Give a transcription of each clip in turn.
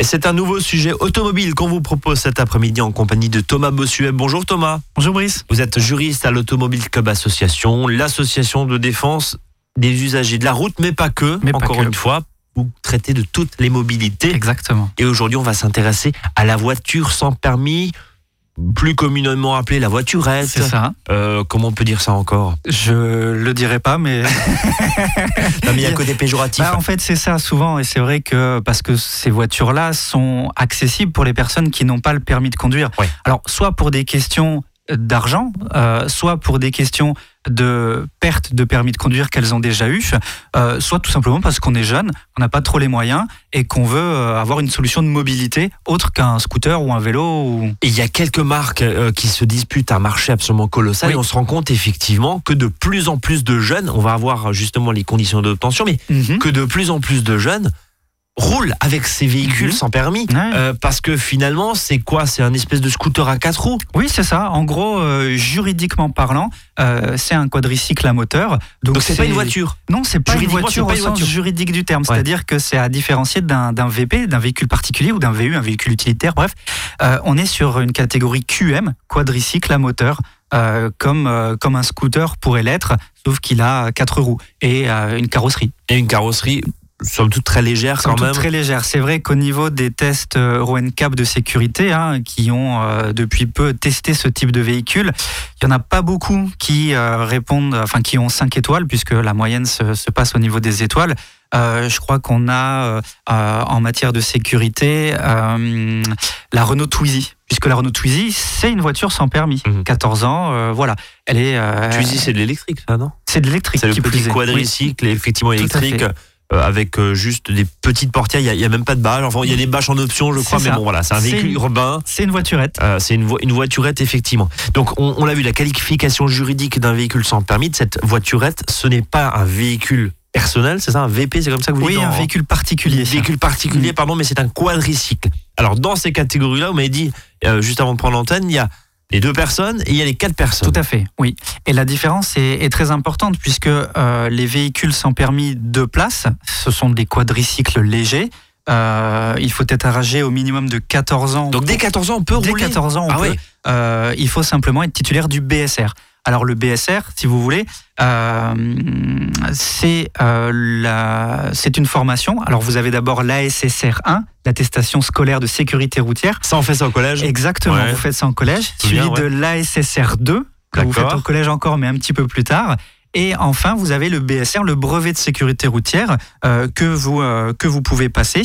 Et c'est un nouveau sujet automobile qu'on vous propose cet après-midi en compagnie de Thomas Bossuet. Bonjour Thomas. Bonjour Brice. Vous êtes juriste à l'Automobile Club Association, l'association de défense des usagers de la route, mais pas que. Mais pas Encore que. une fois, vous traitez de toutes les mobilités. Exactement. Et aujourd'hui, on va s'intéresser à la voiture sans permis, plus communément appelée la voiturette. C'est ça. Euh, comment on peut dire ça encore? Je le dirai pas, mais Non, mais il y a péjoratif. Bah, en fait c'est ça souvent, et c'est vrai que parce que ces voitures-là sont accessibles pour les personnes qui n'ont pas le permis de conduire. Ouais. Alors soit pour des questions d'argent, euh, soit pour des questions de perte de permis de conduire qu'elles ont déjà eu, euh, soit tout simplement parce qu'on est jeune, on n'a pas trop les moyens et qu'on veut euh, avoir une solution de mobilité autre qu'un scooter ou un vélo. Ou... Et il y a quelques marques euh, qui se disputent un marché absolument colossal Oui. et on se rend compte effectivement que de plus en plus de jeunes, on va avoir justement les conditions d'obtention, mais Mhm. que de plus en plus de jeunes roulent avec ces véhicules Mhm. sans permis. Ouais. Euh, parce que finalement, c'est quoi? C'est un espèce de scooter à quatre roues? Oui, c'est ça. En gros, euh, juridiquement parlant, euh, c'est un quadricycle à moteur. Donc c'est pas une voiture? Non, c'est pas une voiture pas au une sens voiture. juridique du terme. Ouais. C'est-à-dire que c'est à différencier d'un d'un VP, d'un véhicule particulier ou d'un VU, un véhicule utilitaire. Bref, Euh, on est sur une catégorie QM, quadricycle à moteur. euh, comme, euh, comme un scooter pourrait l'être, sauf qu'il a quatre roues et euh, une carrosserie. Et une carrosserie, somme toute très légère Somme quand toute même. très légère. C'est vrai qu'au niveau des tests euh, Euro NCAP de sécurité, hein, qui ont euh, depuis peu testé ce type de véhicule, il n'y en a pas beaucoup qui euh, répondent, enfin qui ont 5 étoiles, puisque la moyenne se, se passe au niveau des étoiles. Euh, je crois qu'on a euh, euh, en matière de sécurité euh, la Renault Twizy, puisque la Renault Twizy c'est une voiture sans permis, Mhm. 14 ans, euh, voilà. Elle est, euh, dis c'est de l'électrique, ça, non? C'est de l'électrique. C'est le petit. Oui. quadricycle, effectivement Tout à électrique, fait. Avec euh, juste des petites portières. Il n'y a, même pas de bâche. Enfin, il y a des bâches en option, je crois, mais ça. bon, voilà, c'est un véhicule une- urbain. C'est une voiturette. Euh, c'est une, vo- une voiturette, effectivement. Donc, on, on l'a vu, la qualification juridique d'un véhicule sans permis de cette voiturette, ce n'est pas un véhicule personnel, c'est ça, un VP, c'est comme ça que vous Oui, dites un en- véhicule particulier. véhicule particulier, Mm. pardon, mais c'est un quadricycle. Alors, dans ces catégories-là, vous m'avez dit, euh, juste avant de prendre l'antenne, il y a les deux personnes et il y a les quatre personnes. Tout à fait, oui. Et la différence est, est très importante puisque euh, les véhicules sans permis de place, ce sont des quadricycles légers. Euh, il faut être âgé au minimum de 14 ans. Donc, dès 14 ans, on peut Dès rouler 14 ans, on Ah peut. ouais. Euh, il faut simplement être titulaire du BSR. Alors le BSR, si vous voulez, euh, c'est euh, c'est une formation. Alors vous avez d'abord l'ASSR 1, l'attestation scolaire de sécurité routière. Ça, on fait ça au collège? Exactement, Ouais. vous faites ça en collège, suivi bien, ouais. de l'ASSR 2, que vous faites au collège encore, mais un petit peu plus tard. Et enfin, vous avez le BSR, le brevet de sécurité routière, euh, que, vous, euh, que vous pouvez passer.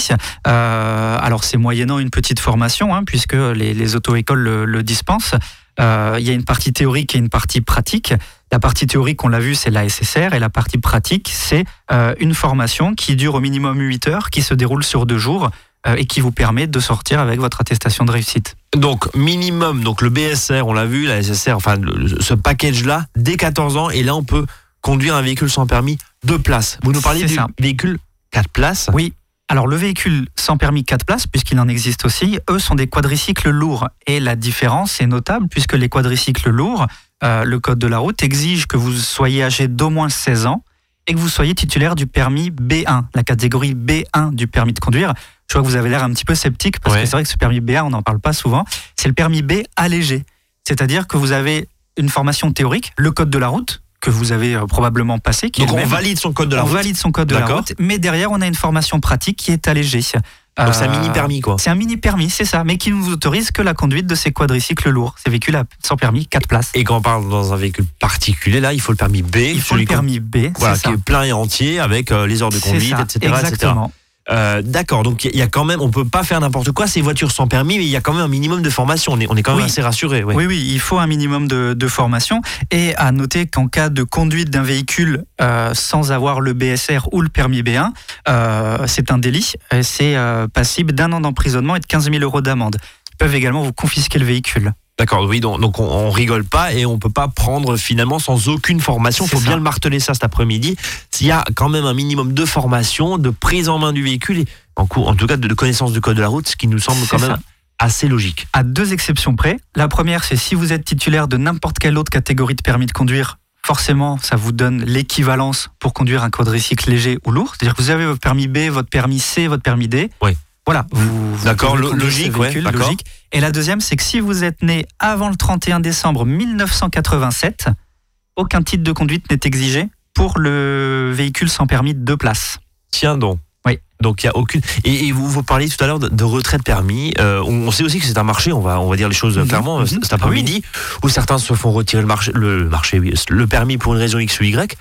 Euh, alors, c'est moyennant une petite formation, hein, puisque les, les auto-écoles le, le dispensent. Euh, Il y a une partie théorique et une partie pratique. La partie théorique, on l'a vu, c'est la SSR, et la partie pratique, c'est euh, une formation qui dure au minimum 8 heures, qui se déroule sur deux jours, euh, et qui vous permet de sortir avec votre attestation de réussite. Donc minimum, donc le BSR, on l'a vu, la SSR, enfin le- ce package-là, dès 14 ans, et là on peut conduire un véhicule sans permis deux places. Vous nous parliez du ça. véhicule 4 places. Oui. Alors le véhicule sans permis 4 places, puisqu'il en existe aussi, eux sont des quadricycles lourds. Et la différence est notable, puisque les quadricycles lourds, euh, le code de la route exige que vous soyez âgé d'au moins 16 ans et que vous soyez titulaire du permis B1, la catégorie B1 du permis de conduire. Je vois que vous avez l'air un petit peu sceptique, parce Ouais. que c'est vrai que ce permis B1, on n'en parle pas souvent. C'est le permis B allégé. C'est-à-dire que vous avez une formation théorique, le code de la route, que vous avez euh, probablement passé, qui Donc on même valide son code de la on route. valide son code de la route, mais derrière, on a une formation pratique qui est allégée. Donc c'est un Euh, mini permis quoi. C'est un mini permis, c'est ça, mais qui ne vous autorise que la conduite de ces quadricycles lourds, ces véhicules à- sans permis 4 places. Et quand on parle dans un véhicule particulier, là il faut le permis B. Il faut le permis B, Voilà, qui ça. est plein et entier avec euh, les heures de conduite, ça, etc., etc. Euh, D'accord, donc il y a quand même, on peut pas faire n'importe quoi. Ces voitures sans permis, mais il y a quand même un minimum de formation. On est, on est quand même Oui. assez rassuré. Oui, oui, il faut un minimum de, de formation. Et à noter qu'en cas de conduite d'un véhicule euh, sans avoir le BSR ou le permis B1, euh, c'est un délit. C'est passible d'un an d'emprisonnement et de 15 000 euros d'amende. Ils peuvent également vous confisquer le véhicule. D'accord, oui, donc, donc on, on rigole pas et on peut pas prendre finalement sans aucune formation. Il faut bien le marteler ça cet après-midi. S'il y a quand même un minimum de formation, de prise en main du véhicule, et en, cou- en tout cas de, de connaissance du code de la route, ce qui nous semble quand même assez logique. à deux exceptions près. La première, c'est si vous êtes titulaire de n'importe quelle autre catégorie de permis de conduire, forcément, ça vous donne l'équivalence pour conduire un quadricycle léger ou lourd. C'est-à-dire que vous avez votre permis B, votre permis C, votre permis D. Oui. Voilà, vous, vous D'accord, logique, ouais, logique. Et la deuxième, c'est que si vous êtes né avant le 31 décembre 1987, aucun titre de conduite n'est exigé pour le véhicule sans permis de deux places. Tiens donc. Oui. Donc il y a aucune. Et, et vous vous parliez tout à l'heure de, de retrait de permis. Euh, on, on sait aussi que c'est un marché. On va on va dire les choses Mhm, clairement. mhm. Cet après-midi, où certains se font retirer le marché, le marché, oui, le permis pour une raison X ou Y,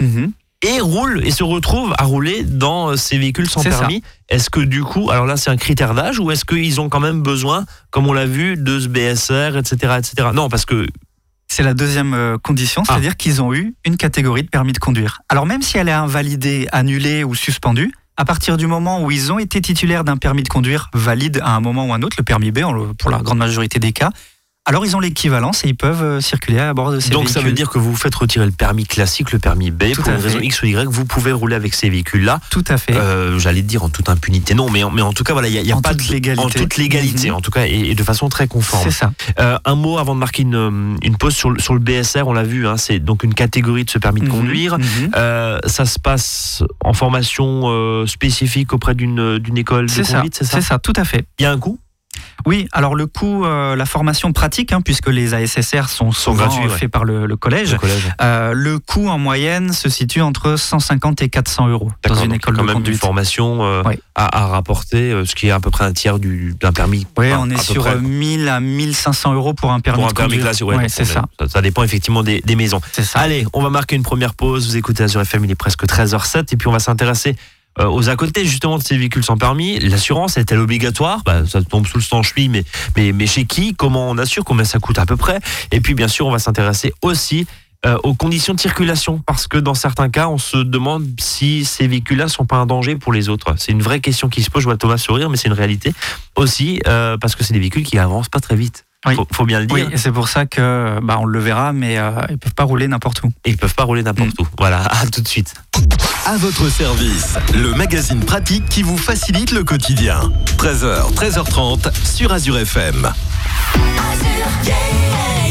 et roulent et se retrouvent à rouler dans ces véhicules sans permis. Est-ce que du coup, alors là c'est un critère d'âge ou est-ce qu'ils ont quand même besoin, comme on l'a vu, de ce BSR, etc., etc. Non, parce que C'est la deuxième euh, condition, Ah. c'est-à-dire qu'ils ont eu une catégorie de permis de conduire. Alors même si elle est invalidée, annulée ou suspendue, à partir du moment où ils ont été titulaires d'un permis de conduire valide à un moment ou un autre, le permis B pour la grande majorité des cas, alors ils ont l'équivalence et ils peuvent euh, circuler à bord de ces donc véhicules. ça veut dire que vous faites retirer le permis classique, le permis B, Tout pour une raison. X ou Y, vous pouvez rouler avec ces véhicules-là. Tout à fait. Euh, J'allais dire en toute impunité, non, mais en, mais en tout cas, voilà, il n'y a, y a pas toute de légalité. en toute légalité, Mhm. en tout cas, et, et de façon très conforme. C'est ça. Euh, un mot avant de marquer une, une pause sur le, sur le BSR, on l'a vu, hein, c'est donc une catégorie de ce permis de Mhm, conduire. mhm. Euh, ça se passe en formation spécifique auprès d'une école de C'est ça, conduite, c'est ça? C'est ça, tout à fait. Il y a un coût? Oui, alors le coût, euh, la formation pratique, hein, puisque les ASSR sont souvent gratuits, ouais. faits par le, le collège, Le collège. euh, le coût en moyenne se situe entre 150 et 400 euros dans une donc école quand de même une conduite. formation euh, Oui. à, à rapporter, ce qui est à peu près un tiers du- d'un permis. Oui, on est sur près. euh, 1000 à 1500 euros pour un permis pour un de permis conduire. ouais, Ouais, c'est ça. est- ça. dépend effectivement des, des maisons. Ça. Allez, on va marquer une première pause. Vous écoutez Azure FM, il est presque 13h07. Et puis on va s'intéresser euh, aux à côté justement de ces véhicules sans permis. L'assurance est-elle obligatoire? Bah, Ça tombe sous le sang cheville, mais, mais, mais chez qui? Comment on assure? Combien ça coûte à peu près? Et puis bien sûr, on va s'intéresser aussi euh, aux conditions de circulation. Parce que dans certains cas, on se demande si ces véhicules-là sont pas un danger pour les autres. C'est une vraie question qui se pose. Je vois Thomas sourire, mais c'est une réalité aussi. euh, parce que c'est des véhicules qui avancent pas très vite. Oui. Faut, faut bien le dire. Oui, et c'est pour ça que bah, on le verra, mais euh, ils peuvent pas rouler n'importe où. et ils peuvent pas rouler n'importe où. Voilà, à tout de suite. À votre service, le magazine pratique qui vous facilite le quotidien. 13h, 13h30 sur Azure FM. Azure, yeah.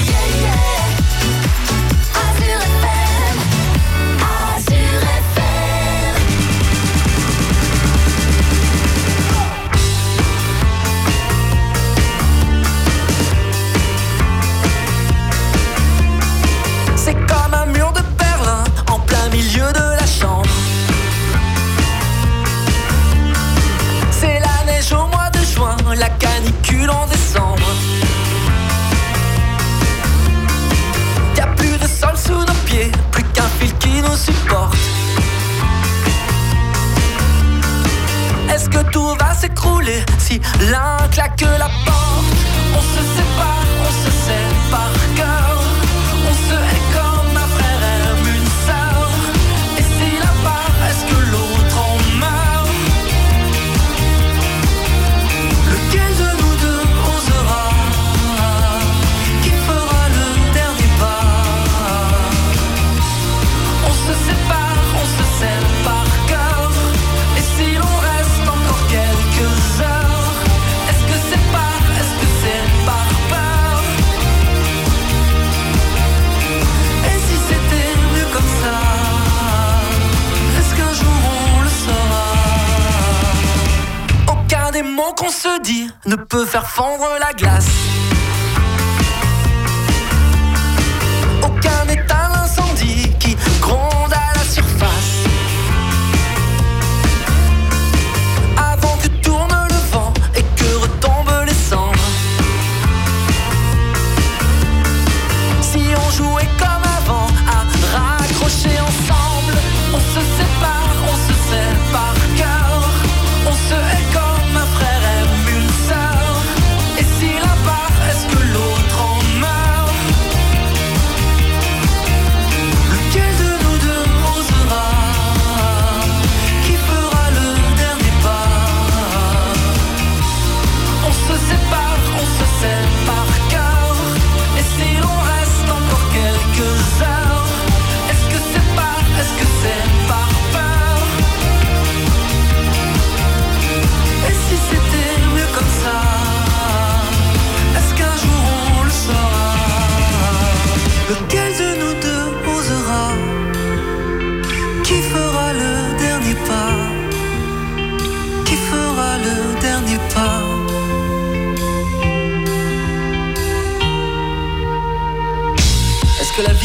Que tout va s'écrouler. Si l'un claque la porte On se sépare, faire fondre la glace. Aucun éteint l'incendie qui gronde à la surface. Avant que tourne le vent et que retombent les cendres. Si on jouait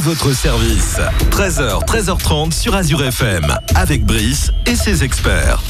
À votre service. 13h, 13h30 sur Azure FM. Avec Brice et ses experts.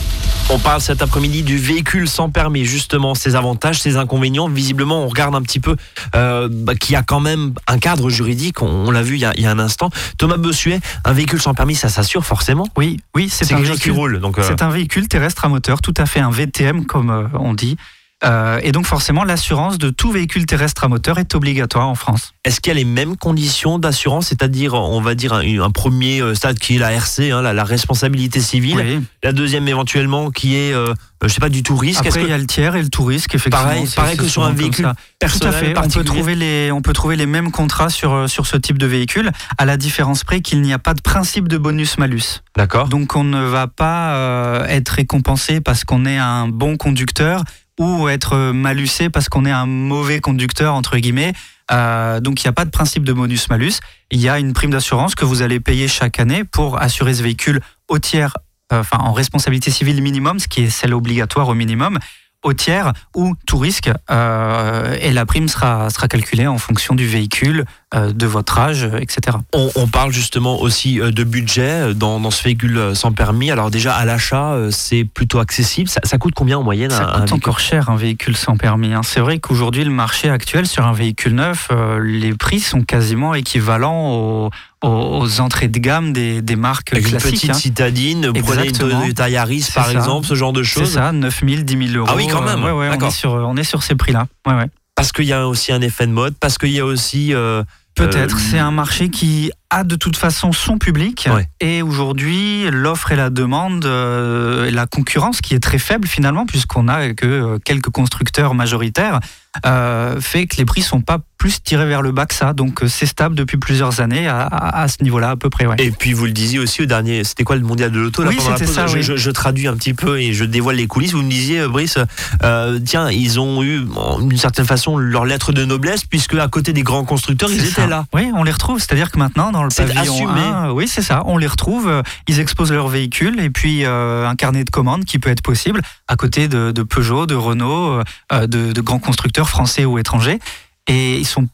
On parle cet après-midi du véhicule sans permis, justement, ses avantages, ses inconvénients. Visiblement, on regarde un petit peu euh, bah, qu'il y a quand même un cadre juridique, on, on l'a vu il y, a, il y a un instant. Thomas Bossuet, un véhicule sans permis, ça s'assure forcément Oui, oui, c'est quelque chose qui véhicule. roule. Donc, euh, C'est un véhicule terrestre à moteur, tout à fait un VTM comme euh, on dit. Euh, et donc forcément, l'assurance de tout véhicule terrestre à moteur est obligatoire en France. Est-ce qu'il y a les mêmes conditions d'assurance, c'est-à-dire, on va dire, un, un premier euh, stade qui est la RC, hein, la, la responsabilité civile, Oui. la deuxième éventuellement qui est, euh, je sais pas, du tout risque. Après, il que y a le tiers et le tout risque, effectivement. pareil, que sur un véhicule ça. Tout personnel à fait. On peut, trouver les, on peut trouver les mêmes contrats sur, euh, sur ce type de véhicule, à la différence près qu'il n'y a pas de principe de bonus-malus. D'accord. Donc on ne va pas euh, être récompensé parce qu'on est un bon conducteur ou être malusé parce qu'on est un mauvais conducteur, entre guillemets. Euh, donc il n'y a pas de principe de bonus-malus. Il y a une prime d'assurance que vous allez payer chaque année pour assurer ce véhicule au tiers, euh, enfin en responsabilité civile minimum, ce qui est celle obligatoire au minimum, au tiers ou tout risque. euh, et la prime sera, sera calculée en fonction du véhicule, de votre âge, euh, etc. On, on parle justement aussi euh, de budget euh, dans, dans ce véhicule euh, sans permis. Alors déjà à l'achat, euh, c'est plutôt accessible. Ça, ça coûte combien en moyenne Ça un- coûte encore cher un véhicule sans permis. hein. C'est vrai qu'aujourd'hui, le marché actuel sur un véhicule neuf, euh, les prix sont quasiment équivalents aux, aux- entrées de gamme des, des marques Avec une classiques. petite hein. citadine, prenez une. Toyota Yaris C'est par ça. exemple, ce genre de C'est choses? ça, 9 000, 10 000 euros. Ah oui, quand même. Euh, ouais, ouais, on, est sur, on est sur ces prix-là. Ouais, ouais. Parce qu'il y a aussi un effet de mode, parce qu'il y a aussi... euh, Peut-être. Euh, c'est un marché qui a de toute façon son public. Ouais. Et aujourd'hui, l'offre et la demande, euh, la concurrence qui est très faible finalement, puisqu'on a que euh, quelques constructeurs majoritaires, euh, fait que les prix sont pas plus tirés vers le bas que ça. Donc c'est stable depuis plusieurs années à, à- à ce niveau-là à peu près. Ouais. Et puis vous le disiez aussi au dernier, c'était quoi le mondial de l'auto Oui, la ça, je, oui. je- je traduis un petit peu et je dévoile les coulisses. Vous me disiez, Brice, euh, tiens, ils ont eu d'une certaine façon leur lettre de noblesse puisque à côté des grands constructeurs, ils étaient là. Oui, on les retrouve. C'est-à-dire que maintenant, dans le C'est pavillon assumé. 1, oui, c'est ça. On les retrouve. euh, Ils exposent leur véhicule et puis euh, un carnet de commandes qui peut être possible à côté de, de Peugeot, de Renault, euh, de, de grands constructeurs français ou étrangers. Et ils sont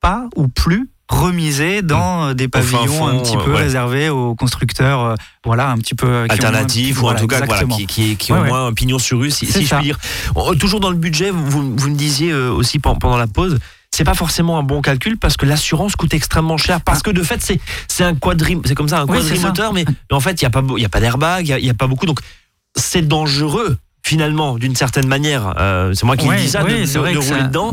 pas ou plus remisés dans des Mmh. fin pavillons un petit peu ouais. réservés aux constructs-eurs, euh, voilà, un petit peu Alternatifs ou en voilà, tout cas voilà, qui, qui, qui Ouais, ont ouais. moins un pignon sur rue, si, si je puis dire. Toujours dans le budget, vous, vous me disiez aussi pen- pendant la pause. C'est pas forcément un bon calcul parce que l'assurance coûte extrêmement cher. Parce que de fait, c'est c'est un c'est comme ça, un Oui, quadrimoteur, mais en fait, il y a pas il y a pas d'airbag, il y a- il y, a pas beaucoup, donc c'est dangereux finalement d'une certaine manière. Euh, c'est moi qui Ouais, dis ça, de- vrai rouler ça- dedans.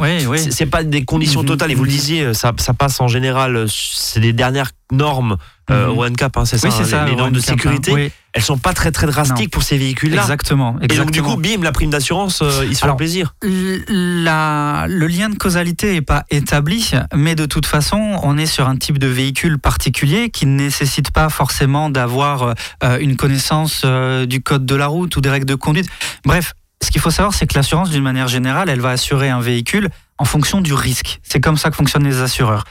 C'est- pas des conditions Mhm, totales. Et vous le mhm. disiez, ça, ça passe en général. C'est les dernières normes euh, au NCAP, hein, c'est ça, Oui, c'est hein, ça. les, normes de hein. sécurité. Oui, Elles sont pas très très drastiques pour ces véhicules-là. exactement. Et donc du coup, bim, la prime d'assurance, euh, ils se font Alors, plaisir. La- le lien de causalité n'est pas établi, mais de toute façon, on est sur un type de véhicule particulier qui ne nécessite pas forcément d'avoir euh, une connaissance euh, du code de la route ou des règles de conduite. Bref, ce qu'il faut savoir, c'est que l'assurance, d'une manière générale, elle va assurer un véhicule en fonction du risque. C'est comme ça que fonctionnent les assureurs.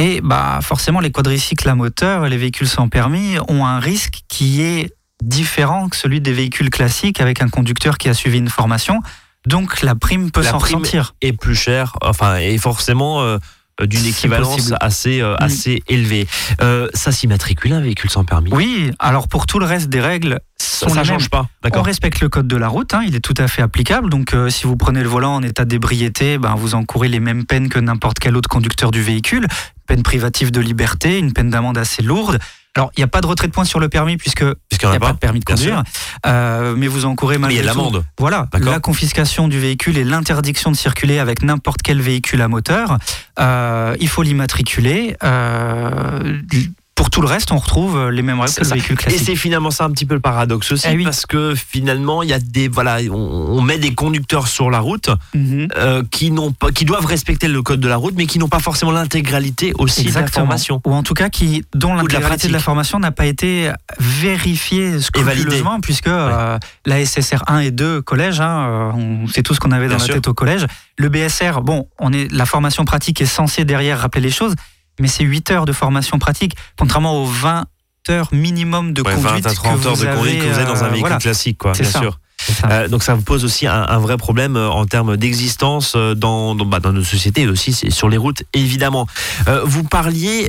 Et bah forcément, les quadricycles à moteur et les véhicules sans permis ont un risque qui est différent que celui des véhicules classiques avec un conducteur qui a suivi une formation. Donc la prime peut s'en ressentir. Et plus cher, enfin, et forcément euh, d'une équivalence assez euh, Mm. assez élevée. Euh, ça s'immatricule un véhicule sans permis? Oui, alors pour tout le reste des règles, sont ça mêmes. change pas. On respecte le code de la route, hein, il est tout à fait applicable. Donc, si vous prenez le volant en état d'ébriété, ben, vous encourez les mêmes peines que n'importe quel autre conducteur du véhicule. Peine privative de liberté, une peine d'amende assez lourde. Alors, il n'y a pas de retrait de points sur le permis puisque il Puisqu'il n'y a a pas de permis de conduire. Euh, mais vous encourez Mais il y a malgré l'amende. Voilà, la confiscation du véhicule et l'interdiction de circuler avec n'importe quel véhicule à moteur. Euh, il faut l'immatriculer. Euh, pour tout le reste, on retrouve les mêmes règles que le véhicule Et classique. c'est finalement ça un petit peu le paradoxe aussi, Eh oui. parce que finalement, il y a des voilà, on, on met des conducteurs sur la route Mhm. euh, qui n'ont pas, qui doivent respecter le code de la route, mais qui n'ont pas forcément l'intégralité aussi de la formation. Ou en tout cas qui, dont Ou de l'intégralité de, la formation n'a pas été vérifiée scrupuleusement, puisque euh, la SSR 1 et 2 collège, hein, euh, on sait tout ce qu'on avait dans Bien la sûr. tête au collège. Le BSR, bon, on est, la formation pratique est censée derrière rappeler les choses, mais c'est 8 heures de formation pratique, contrairement aux 20 heures minimum de Ouais, conduite 20 à 30 que heures vous de conduite avez, que vous avez dans un euh, véhicule voilà, classique, quoi, C'est bien ça. sûr. Euh, donc ça vous pose aussi un, un vrai problème euh, en termes d'existence euh, dans, dans, bah, dans nos sociétés et aussi sur les routes, évidemment. Vous parliez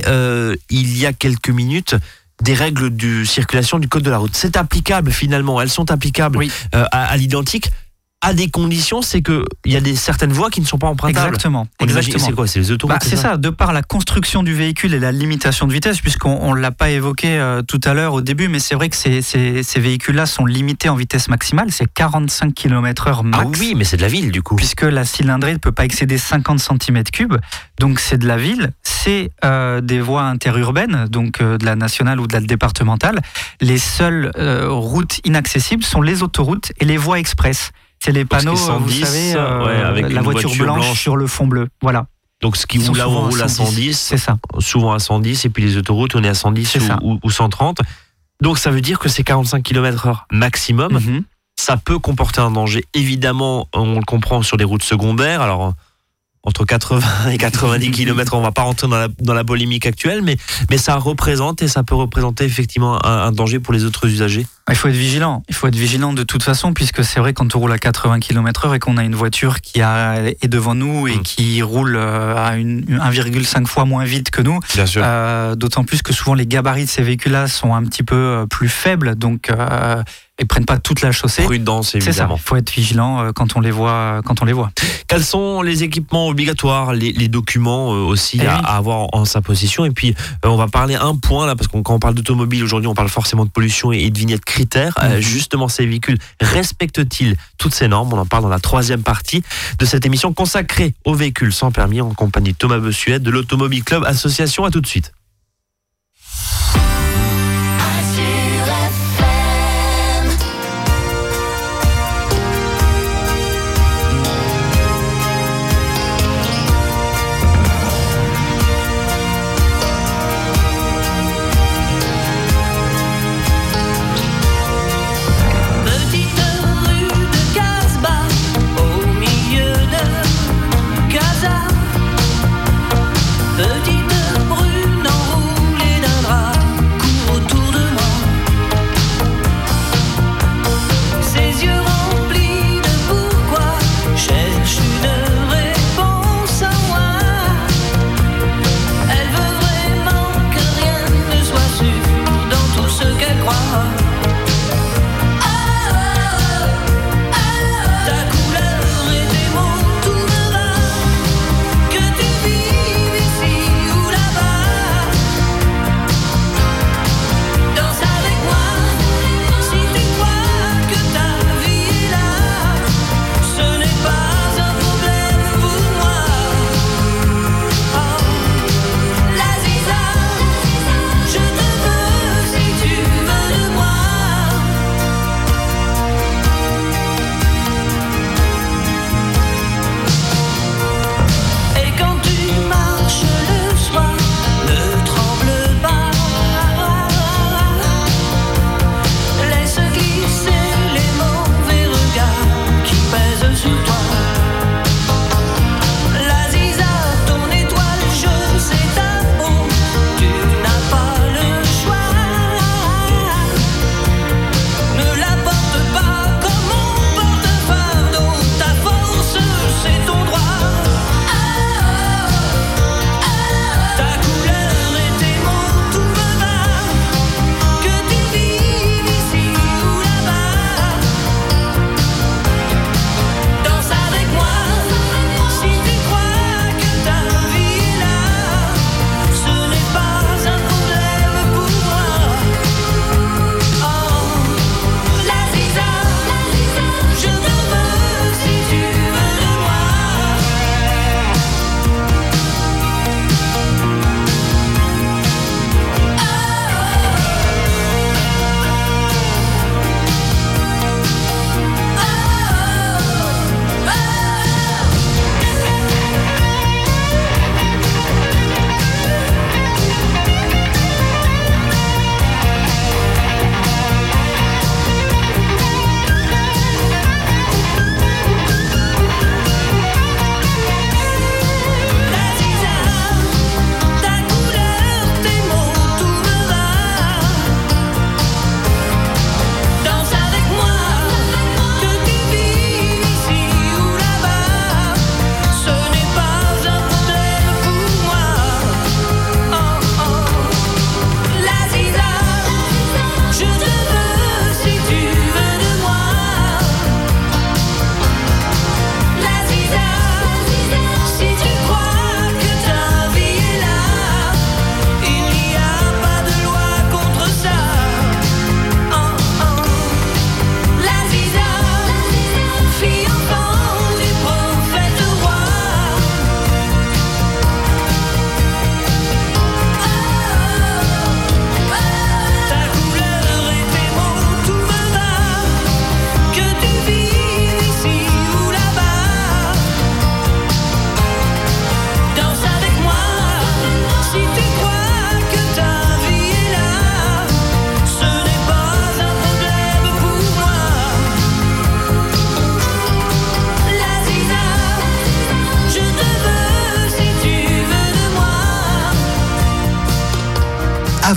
il y a quelques minutes des règles de circulation du code de la route. C'est applicable finalement, elles sont applicables Oui. à, à l'identique à des conditions, c'est que il y a des certaines voies qui ne sont pas empruntables. Exactement. Exactement. C'est quoi C'est les autoroutes Bah, c'est ça, de par la construction du véhicule et la limitation de vitesse, puisqu'on ne l'a pas évoqué euh, tout à l'heure au début, mais c'est vrai que ces, ces- ces véhicules-là sont limités en vitesse maximale, c'est 45 km/h max. Ah oui, mais c'est de la ville du coup. Puisque la cylindrée ne peut pas excéder 50 cm3, donc c'est de la ville, c'est euh, des voies interurbaines, donc euh, de la nationale ou de la départementale. Les seules euh, routes inaccessibles sont les autoroutes et les voies express. C'est les panneaux, 110, vous savez, euh, ouais, avec la voiture, voiture blanche, blanche. sur le fond bleu. Voilà, Donc ce qui où là on roule à 110. 110, c'est ça. souvent à 110 et puis les autoroutes on est à 110 C'est ça. ou, ou- ou 130. Donc ça veut dire que c'est 45 km/h maximum. Mhm. Ça peut comporter un danger. Évidemment, on le comprend sur les routes secondaires. Alors entre 80 et 90 km, on va pas rentrer dans la, dans la polémique actuelle, mais, mais ça représente et ça peut représenter effectivement un, un danger pour les autres usagers. Il faut être vigilant. Il faut être vigilant de toute façon, puisque c'est vrai quand on roule à 80 km/h et qu'on a une voiture qui a, est devant nous et Mm. qui roule euh, à une, 1,5 fois moins vite que nous, Bien sûr. euh, d'autant plus que souvent les gabarits de ces véhicules-là sont un petit peu euh, plus faibles, donc euh, ils prennent pas toute la chaussée. Prudence C'est ça. évidemment. Il faut être vigilant euh, quand on les voit. Quand on les voit. Quels sont les équipements obligatoires, les, les documents euh, aussi Eh à, oui. à avoir en sa possession? Et puis, euh, on va parler un point là, parce que quand on parle d'automobile aujourd'hui, on parle forcément de pollution et, et de vignettes critères. Euh, Mhm. justement, ces véhicules respectent-ils toutes ces normes? On en parle dans la troisième partie de cette émission consacrée aux véhicules sans permis en compagnie de Thomas Bessuet de l'Automobile Club Association. À tout de suite.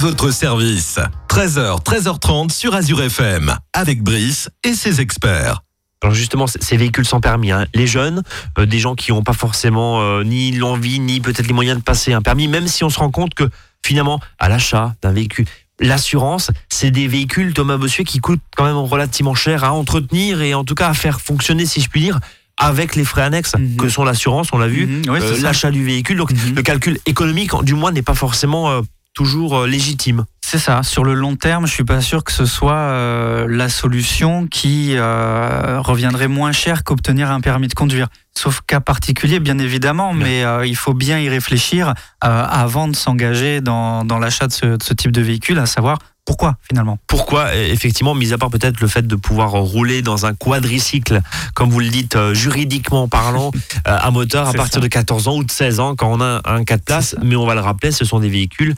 Votre service. 13h, 13h30 sur Azure FM, avec Brice et ses experts. Alors justement, ces véhicules sans permis, hein, les jeunes, euh, des gens qui n'ont pas forcément euh, ni l'envie, ni peut-être les moyens de passer un permis, même si on se rend compte que finalement, à l'achat d'un véhicule, l'assurance, c'est des véhicules, Thomas Bossuet, qui coûtent quand même relativement cher à entretenir et en tout cas à faire fonctionner, si je puis dire, avec les frais annexes Mhm. que sont l'assurance, on l'a vu, Mhm, oui, c'est euh, l'achat du véhicule. Donc Mhm. le calcul économique, du moins, n'est pas forcément euh, toujours euh, légitime. C'est ça. Sur le long terme, je suis pas sûr que ce soit euh, la solution qui euh, reviendrait moins cher qu'obtenir un permis de conduire. Sauf cas particulier, bien évidemment, Ouais. mais euh, il faut bien y réfléchir euh, avant de s'engager dans, dans l'achat de ce, de ce type de véhicule, à savoir pourquoi finalement. Pourquoi euh, Effectivement, mis à part peut-être le fait de pouvoir rouler dans un quadricycle, comme vous le dites euh, juridiquement parlant, euh, à moteur à partir ça. de 14 ans ou de 16 ans quand on a un 4 places. Mais on va le rappeler, ce sont des véhicules,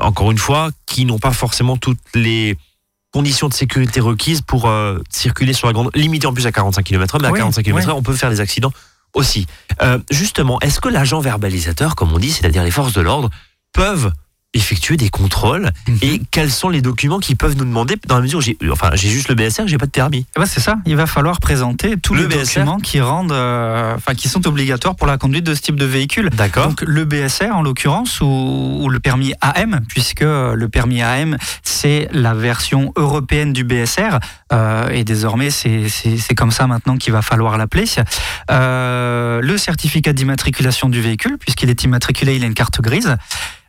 encore une fois, qui n'ont pas forcément toutes les conditions de sécurité requises pour euh, circuler sur la grande... Limité en plus à 45 km mais à Oui, 45 km oui. on peut faire des accidents aussi. Euh, justement, est-ce que l'agent verbalisateur, comme on dit, c'est-à-dire les forces de l'ordre, peuvent effectuer des contrôles Mhm. et quels sont les documents qu'ils peuvent nous demander dans la mesure où j'ai enfin j'ai juste le BSR j'ai pas de permis Eh ben, c'est ça. Il va falloir présenter tous Le les BSR. documents qui rendent, euh, enfin qui sont obligatoires pour la conduite de ce type de véhicule. d'accord Donc le BSR en l'occurrence ou, ou le permis AM, puisque euh, le permis AM c'est la version européenne du BSR euh, et désormais c'est comme ça maintenant qu'il va falloir l'appeler. Euh, le certificat d'immatriculation du véhicule, puisqu'il est immatriculé, il a une carte grise.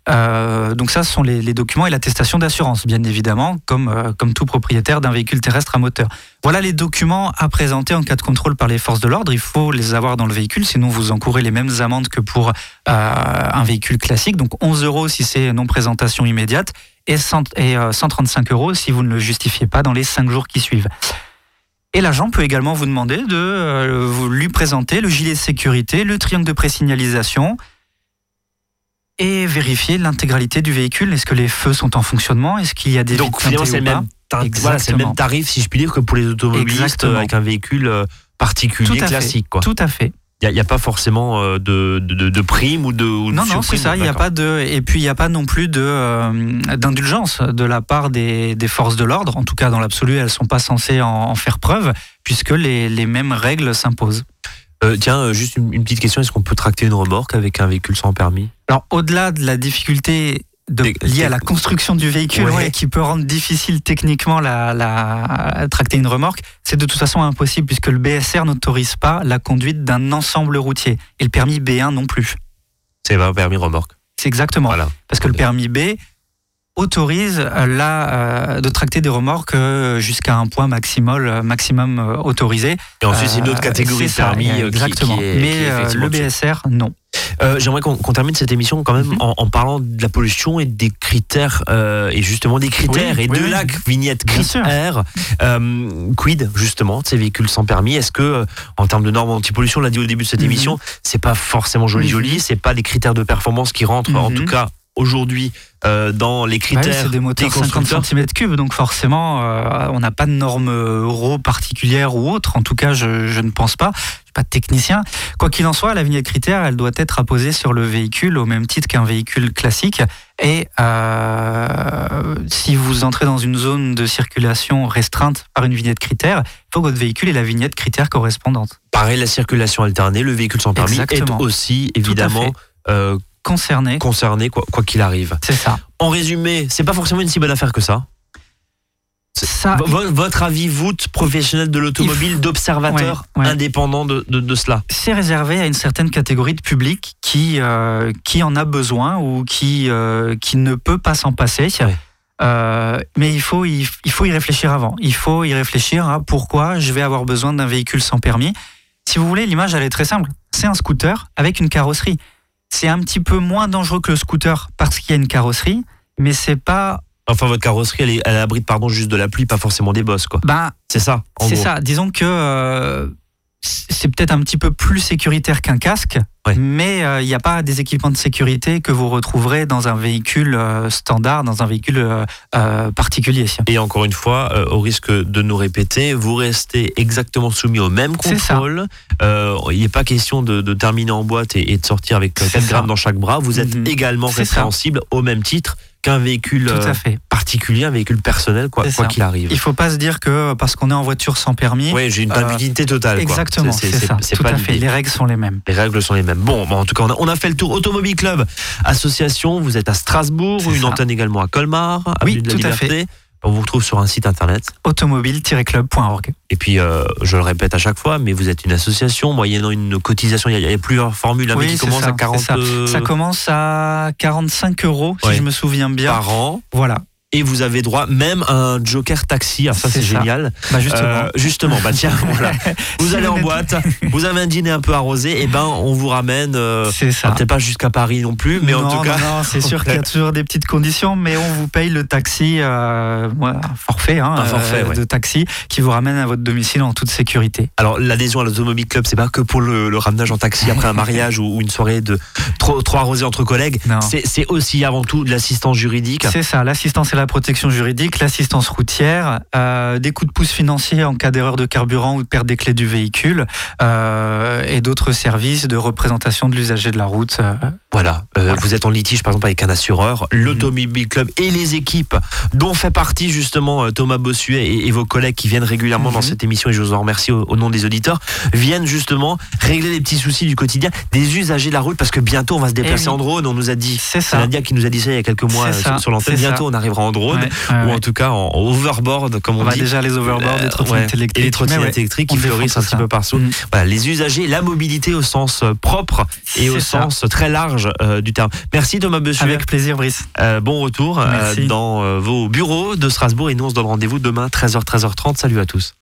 Euh, donc ça, ce sont les, documents et l'attestation d'assurance, bien évidemment, comme, euh, comme tout propriétaire d'un véhicule terrestre à moteur. Voilà les documents à présenter en cas de contrôle par les forces de l'ordre. Il faut les avoir dans le véhicule, sinon vous encourez les mêmes amendes que pour euh, un véhicule classique. Donc 11 euros si c'est non-présentation immédiate et, 100 et euh, 135 euros si vous ne le justifiez pas dans les 5 jours qui suivent. Et l'agent peut également vous demander de lui présenter le gilet de sécurité, le triangle de présignalisation et vérifier l'intégralité du véhicule. Est-ce que les feux sont en fonctionnement? Est-ce qu'il y a des donc finalement c'est le même voilà, le même tarif si je puis dire que pour les automobilistes Exactement. avec un véhicule euh, particulier Tout à fait. classique quoi Tout à fait. il n'y a, pas forcément euh, de, de, prime ou de ou de Non, non, c'est ça. Il n'y a pas de et puis il n'y a pas non plus euh, d'indulgence de la part des, des forces de l'ordre. En tout cas, dans l'absolu, elles sont pas censées en, en faire preuve puisque les, les mêmes règles s'imposent. Euh, tiens euh, juste une, une petite question est-ce qu'on peut tracter une remorque avec un véhicule sans permis? Alors, au-delà de la difficulté de, liée à la construction du véhicule, Ouais. ouais, qui peut rendre difficile techniquement la, la tracter une remorque, c'est de toute façon impossible puisque le BSR n'autorise pas la conduite d'un ensemble routier et le permis B1 non plus. c'est un permis remorque C'est exactement. voilà Parce que le permis B autorise euh, la, euh, de tracter des remorques euh, jusqu'à un point maximal, maximum euh, autorisé. et ensuite c'est une autre catégorie de permis euh, qui- exactement. qui, est, Mais qui est le. BSR, non. Euh, J'aimerais qu'on termine cette émission quand même Mhm. en, en parlant de la pollution et des critères et et justement des critères Oui, et oui, de oui. la vignette. Euh, quid justement de ces véhicules sans permis? Est-ce que en termes de normes anti-pollution, on l'a dit au début de cette Mhm. émission, c'est pas forcément joli joli, c'est pas des critères de performance qui rentrent en Mhm. tout cas aujourd'hui euh, dans les Bah critères c'est des moteurs des 50 constructeurs. cm3, donc forcément, euh, on n'a pas de normes euro particulières ou autres. En tout cas, je, je ne pense pas. Je suis pas technicien. Quoi qu'il en soit, la vignette critère, elle doit être apposée sur le véhicule au même titre qu'un véhicule classique. Et euh, si vous entrez dans une zone de circulation restreinte par une vignette critère, il faut que votre véhicule ait la vignette critère correspondante. Pareil, la circulation alternée, le véhicule sans permis Exactement. est aussi à évidemment fait. euh, Concerné, concerné quoi qu'il arrive. c'est ça. En résumé, c'est pas forcément une si bonne affaire que ça. Ça, votre avis, vous, professionnel de l'automobile, d'observateur Ouais, ouais. indépendant de, de, de cela c'est réservé à une certaine catégorie de public qui, euh, qui en a besoin ou qui, euh, qui ne peut pas s'en passer. Ouais. Euh, mais il faut, y, il faut y réfléchir avant. Il faut y réfléchir à pourquoi je vais avoir besoin d'un véhicule sans permis. Si vous voulez, l'image, elle est très simple. C'est un scooter avec une carrosserie. C'est un petit peu moins dangereux que le scooter parce qu'il y a une carrosserie, mais c'est pas. Enfin, votre carrosserie, elle, est, elle abrite pardon, juste de la pluie, pas forcément des bosses. quoi. Ben, C'est ça, C'est ça. Disons que euh, c'est peut-être un petit peu plus sécuritaire qu'un casque, Ouais. mais euh, il n'y a pas des équipements de sécurité que vous retrouverez dans un véhicule euh, standard, dans un véhicule euh, euh, particulier. Et encore une fois, euh, au risque de nous répéter, vous restez exactement soumis au même contrôle. Euh, il n'est pas question de, de terminer en boîte et, et de sortir avec euh, C'est 4 ça. grammes dans chaque bras. Vous êtes Mhm. également ça. répréhensible au même titre qu'un véhicule Tout euh, à fait. particulier, un véhicule personnel, quoi qu'il arrive. Il faut pas se dire que parce qu'on est en voiture sans permis. Oui, j'ai une Euh, impunité totale. Exactement, c'est ça. Tout pas à fait. Les règles sont les mêmes. Les règles sont les mêmes. Bon, bon, en tout cas, on a, on a fait le tour. Automobile Club, association, vous êtes à Strasbourg, une ça. antenne également à Colmar, Oui, avenue de la tout à Liberté. On vous retrouve sur un site internet. Automobile-club.org. Et puis, euh, je le répète à chaque fois, mais vous êtes une association, moyennant une cotisation, il y a, il y a plusieurs formules, hein, mais qui commencent ça, à 40 c'est ça. Ça commence à 45 euros, Ouais. si je me souviens bien. par an. Voilà. Et vous avez droit même à un Joker Taxi. Ah, ça, c'est génial. Bah justement. Euh, justement, bah tiens, voilà. Vous allez en boîte, vous avez un dîner un peu arrosé, et ben on vous ramène. euh, c'est ça. ah, Peut-être pas jusqu'à Paris non plus, mais en non, tout cas. non, non, c'est sûr qu'il y a toujours des petites conditions, mais on vous paye le taxi, euh, un forfait, hein, Un forfait, euh, ouais. de taxi qui vous ramène à votre domicile en toute sécurité. Alors l'adhésion à l'Automobile Club, c'est pas que pour le, le ramenage en taxi après un mariage ou, ou une soirée de trop, trop arrosée entre collègues. Non. C'est c'est aussi avant tout de l'assistance juridique. C'est ça, l'assistance et la protection juridique, l'assistance routière, euh, des coups de pouce financiers en cas d'erreur de carburant ou de perte des clés du véhicule, euh, et d'autres services de représentation de l'usager de la route. euh, Voilà. Vous êtes en litige par exemple avec un assureur, l'Automobile Club et les équipes dont fait partie justement Thomas Bossuet et, et vos collègues qui viennent régulièrement dans Mhm. cette émission et je vous en remercie au, au nom des auditeurs, viennent justement régler les petits soucis du quotidien des usagers de la route parce que bientôt on va se déplacer Eh oui. en drone. On nous a dit, C'est ça. Nadia qui nous a dit ça il y a quelques mois sur, sur l'antenne. Bientôt ça. on arrivera en drone Ouais, ou ouais. en tout cas en overboard comme on On dit. déjà les overboards, Euh, les trottinettes électriques. Et les trottinettes électriques qui fleurissent un petit peu partout. Mm. Voilà, les usagers, la mobilité au sens euh, propre et au ça. sens très large euh, du terme. Merci Thomas Bossuet. Avec plaisir, Brice. Euh, bon retour dans vos bureaux de Strasbourg et nous on se donne rendez-vous demain 13h 13h30. Salut à tous.